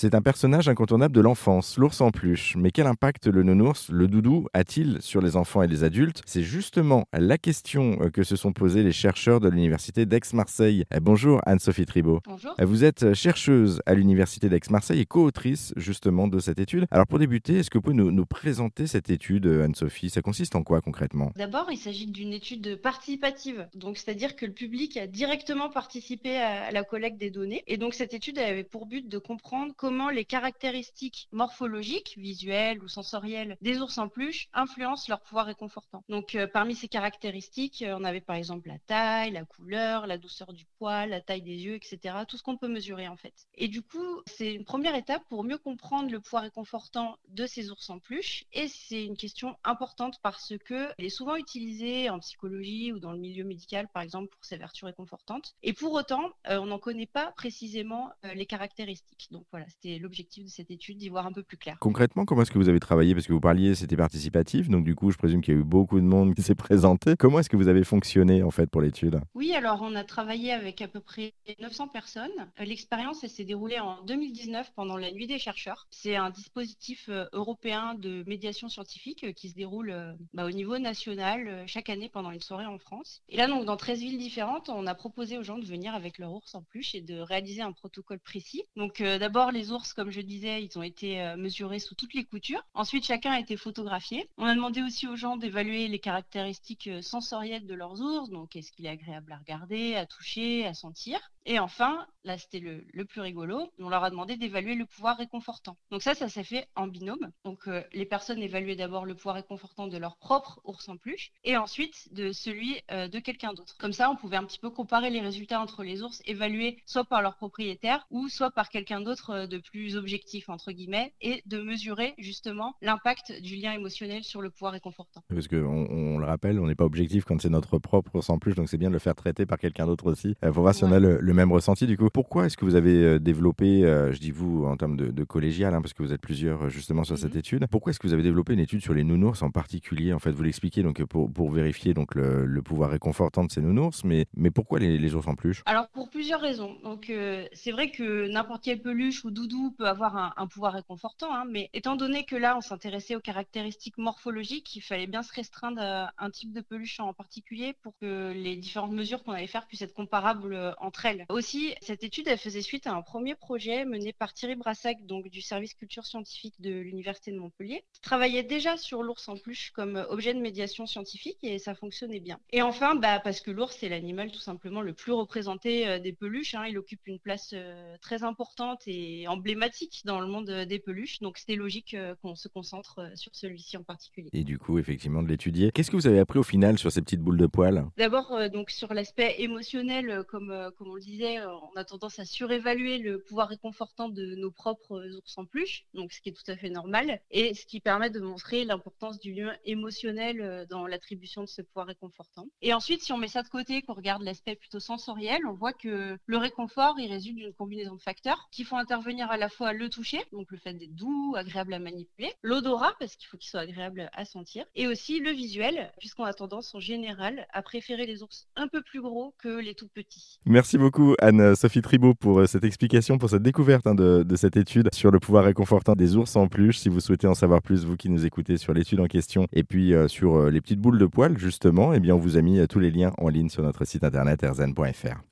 C'est un personnage incontournable de l'enfance, l'ours en peluche. Mais quel impact le nounours, le doudou, a-t-il sur les enfants et les adultes? C'est justement la question euh, que se sont posées les chercheurs de l'université d'Aix-Marseille. Eh, bonjour Anne-Sophie Tribault. Bonjour. Eh, vous êtes chercheuse à l'université d'Aix-Marseille et co-autrice justement de cette étude. Alors pour débuter, est-ce que vous pouvez nous, nous présenter cette étude, Anne-Sophie? Ça consiste en quoi concrètement? D'abord, il s'agit d'une étude participative, donc c'est-à-dire que le public a directement participé à la collecte des données. Et donc cette étude avait pour but de comprendre comment les caractéristiques morphologiques, visuelles ou sensorielles des ours en peluche influencent leur pouvoir réconfortant. Donc euh, parmi ces caractéristiques, euh, on avait par exemple la taille, la couleur, la douceur du poil, la taille des yeux, etc. Tout ce qu'on peut mesurer en fait. Et du coup, c'est une première étape pour mieux comprendre le pouvoir réconfortant de ces ours en peluche. Et c'est une question importante parce que elle est souvent utilisée en psychologie ou dans le milieu médical, par exemple, pour ses vertus réconfortantes. Et pour autant, euh, on n'en connaît pas précisément les caractéristiques. Donc voilà, c'était l'objectif de cette étude, d'y voir un peu plus clair. Concrètement, comment est-ce que vous avez travaillé? Parce que vous parliez, c'était participatif, donc du coup, je présume qu'il y a eu beaucoup de monde qui s'est présenté. Comment est-ce que vous avez fonctionné en fait pour l'étude? Oui, alors on a travaillé avec à peu près 900 personnes. Euh, l'expérience, s'est déroulée en 2019 pendant la Nuit des chercheurs. C'est un dispositif euh, européen de médiation scientifique euh, qui se déroule bah, au niveau national chaque année pendant une soirée en France. Et là, donc, dans 13 villes différentes, on a proposé aux gens de venir avec leur ours en peluche et de réaliser un protocole précis. Donc, d'abord, les comme je disais, ils ont été euh, mesurés sous toutes les coutures. Ensuite, chacun a été photographié. On a demandé aussi aux gens d'évaluer les caractéristiques euh, sensorielles de leurs ours. Donc, est-ce qu'il est agréable à regarder, à toucher, à sentir Et enfin, là, c'était le, plus rigolo, on leur a demandé d'évaluer le pouvoir réconfortant. Donc ça, ça s'est fait en binôme. Donc euh, les personnes évaluaient d'abord le pouvoir réconfortant de leur propre ours en peluche et ensuite de celui de quelqu'un d'autre. Comme ça, on pouvait un petit peu comparer les résultats entre les ours évalués soit par leur propriétaire ou soit par quelqu'un d'autre de plus objectif, entre guillemets, et de mesurer justement l'impact du lien émotionnel sur le pouvoir réconfortant. Parce qu'on on le rappelle, on n'est pas objectif quand c'est notre propre sans plus, donc c'est bien de le faire traiter par quelqu'un d'autre aussi, Il faut voir si on a le, même ressenti du coup. Pourquoi est-ce que vous avez euh, développé, euh, je dis vous en termes de, collégial, hein, parce que vous êtes plusieurs euh, justement sur cette mhm. étude, pourquoi est-ce que vous avez développé une étude sur les nounours en particulier? En fait, vous l'expliquez donc pour, pour vérifier donc le, pouvoir réconfortant de ces nounours, mais, mais pourquoi les, les ours en peluche? Alors pour plusieurs raisons. Donc c'est vrai que n'importe quel peluche ou doudou peut avoir un, pouvoir réconfortant, hein, mais étant donné que là, on s'intéressait aux caractéristiques morphologiques, il fallait bien se restreindre à un type de peluche en particulier pour que les différentes mesures qu'on allait faire puissent être comparables entre elles. Aussi, cette étude, elle faisait suite à un premier projet mené par Thierry Brassac, donc du service culture scientifique de l'Université de Montpellier, qui travaillait déjà sur l'ours en peluche comme objet de médiation scientifique et ça fonctionnait bien. Et enfin, bah, parce que l'ours, c'est l'animal tout simplement le plus représenté euh, des peluches. Hein. il occupe une place euh, très importante et emblématique dans le monde des peluches. Donc c'était logique euh, qu'on se concentre euh, sur celui-ci en particulier. Et du coup, effectivement, de l'étudier. Qu'est-ce que vous avez appris au final sur ces petites boules de poils? D'abord, euh, donc sur l'aspect émotionnel, comme, comme on le disait, on a tendance à surévaluer le pouvoir réconfortant de nos propres ours en peluche, donc ce qui est tout à fait normal, et ce qui permet de montrer l'importance du lien émotionnel dans l'attribution de ce pouvoir réconfortant. Et ensuite, si on met ça de côté, qu'on regarde l'aspect plutôt sensoriel, on voit que le réconfort, il résulte d'une combinaison de facteurs qui font intervenir à la fois le toucher, donc le fait d'être doux, agréable à manipuler, l'odorat, parce qu'il faut qu'il soit agréable à sentir, et aussi le visuel, puisqu'on a tendance en général à préférer les ours un peu plus gros que les tout petits. Merci beaucoup Anne-Sophie Tribault pour euh, cette explication, pour cette découverte hein, de, cette étude sur le pouvoir réconfortant des ours en peluche. Si vous souhaitez en savoir plus, vous qui nous écoutez sur l'étude en question, et puis euh, sur euh, les petites boules de poils justement, eh bien on vous a mis tous les liens en ligne sur notre site internet erzen.fr.